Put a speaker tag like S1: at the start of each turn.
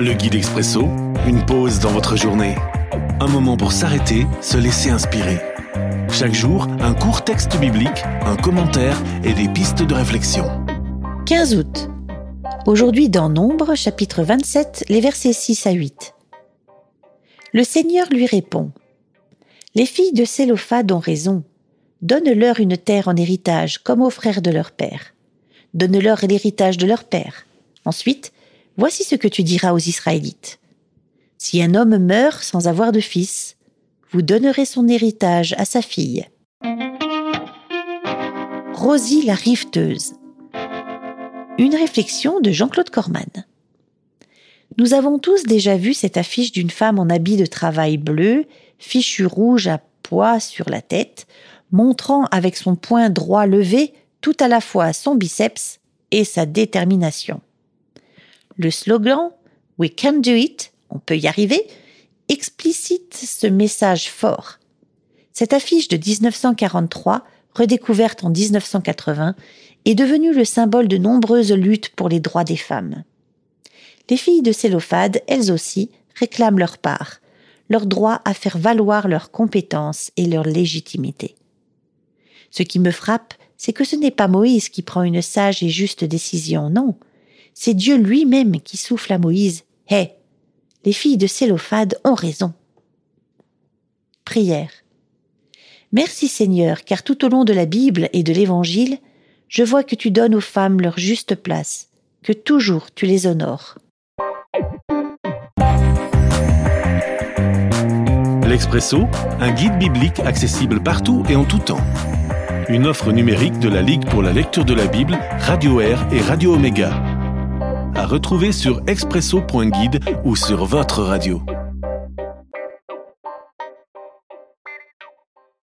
S1: Le guide expresso, une pause dans votre journée. Un moment pour s'arrêter, se laisser inspirer. Chaque jour, un court texte biblique, un commentaire et des pistes de réflexion.
S2: 15 août. Aujourd'hui dans Nombre, chapitre 27, les versets 6 à 8. Le Seigneur lui répond. Les filles de Sélophade ont raison. Donne-leur une terre en héritage, comme aux frères de leur père. Donne-leur l'héritage de leur père. Ensuite, voici ce que tu diras aux Israélites. Si un homme meurt sans avoir de fils, vous donnerez son héritage à sa fille. Rosie la riveteuse. Une réflexion de Jean-Claude Corman. Nous avons tous déjà vu cette affiche d'une femme en habit de travail bleu, fichu rouge à pois sur la tête, montrant avec son poing droit levé tout à la fois son biceps et sa détermination. Le slogan We can do it, on peut y arriver, explicite ce message fort. Cette affiche de 1943, redécouverte en 1980, est devenue le symbole de nombreuses luttes pour les droits des femmes. Les filles de Célophade, elles aussi, réclament leur part, leur droit à faire valoir leurs compétences et leur légitimité. Ce qui me frappe, c'est que ce n'est pas Moïse qui prend une sage et juste décision, non. C'est Dieu lui-même qui souffle à Moïse. Hé, les filles de Célophade ont raison. Prière. Merci Seigneur, car tout au long de la Bible et de l'Évangile, je vois que tu donnes aux femmes leur juste place, que toujours tu les honores.
S1: L'Expresso, un guide biblique accessible partout et en tout temps. Une offre numérique de la Ligue pour la lecture de la Bible, Radio Air et Radio Omega. Retrouver sur expresso.guide ou sur votre radio.